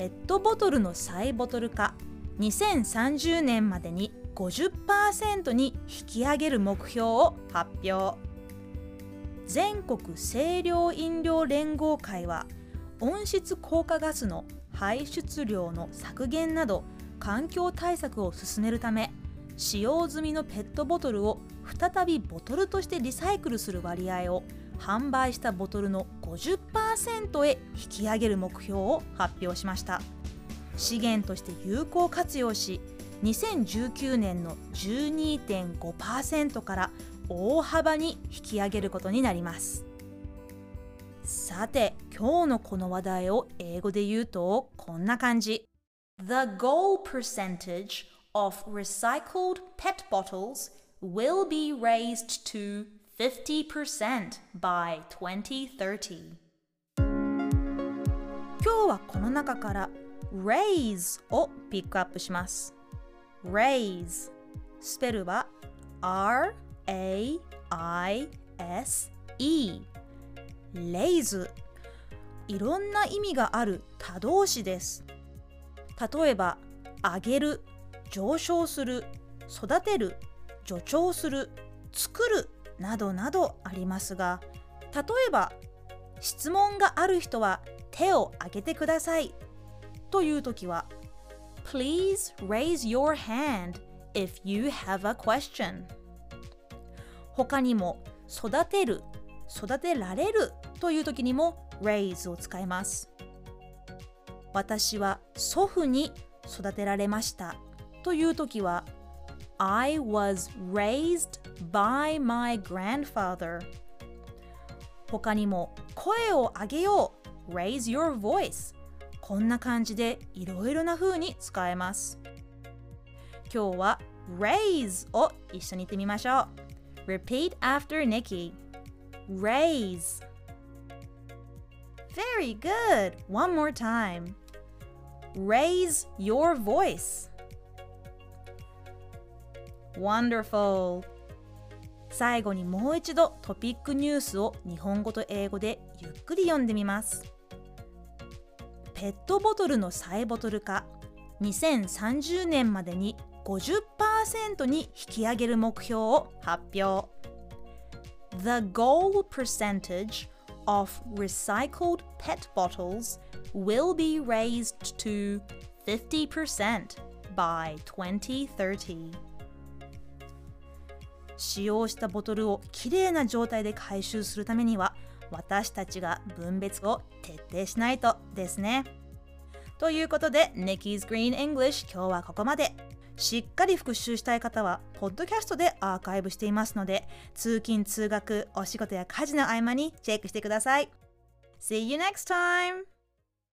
ペットボトルの再ボトル化。2030年までに50%に引き上げる目標を発表。全国清涼飲料連合会は温室効果ガスの排出量の削減など環境対策を進めるため使用済みのペットボトルを再びボトルとしてリサイクルする割合を販売したボトルの50%へ引き上げる目標を発表しました。資源として有効活用し2019年の12.5%から大幅に引き上げることになります。さて今日のこの話題を英語で言うとこんな感じ。The goal percentage of recycled pet bottles will be raised to 50% by 2030今日はこの中から raise をピックアップします raise スペルは R-A-I-S-E レイズいろんな意味がある他動詞です例えば上げる上昇する育てる助長する作るなどなどありますが例えば質問がある人は手を挙げてくださいという時は Please raise your hand if you have a question 他にも育てる育てられるという時にも raise を使います。私は祖父に育てられました。という時は I was raised by my grandfather 他にも声を上げよう raise your voice こんな感じでいろいろな風に使えます今日は raise を一緒に言ってみましょう Repeat after Nikki raise Very good. One more time. Raise your voice. Wonderful. 最後にもう一度トピックニュースを日本語と英語でゆっくり読んでみます。ペットボトルの再ボトル化2030年までに50%に引き上げる目標を発表。The goal percentage of recycled pet bottles will be raised to 50% by 2030使用したボトルをきれいな状態で回収するためには私たちが分別を徹底しないとですね。ということで Nikki's Green English 今日はここまで。しっかり復習したい方は、ポッドキャストでアーカイブしていますので、通勤・通学、お仕事や家事の合間にチェックしてください。See you next time!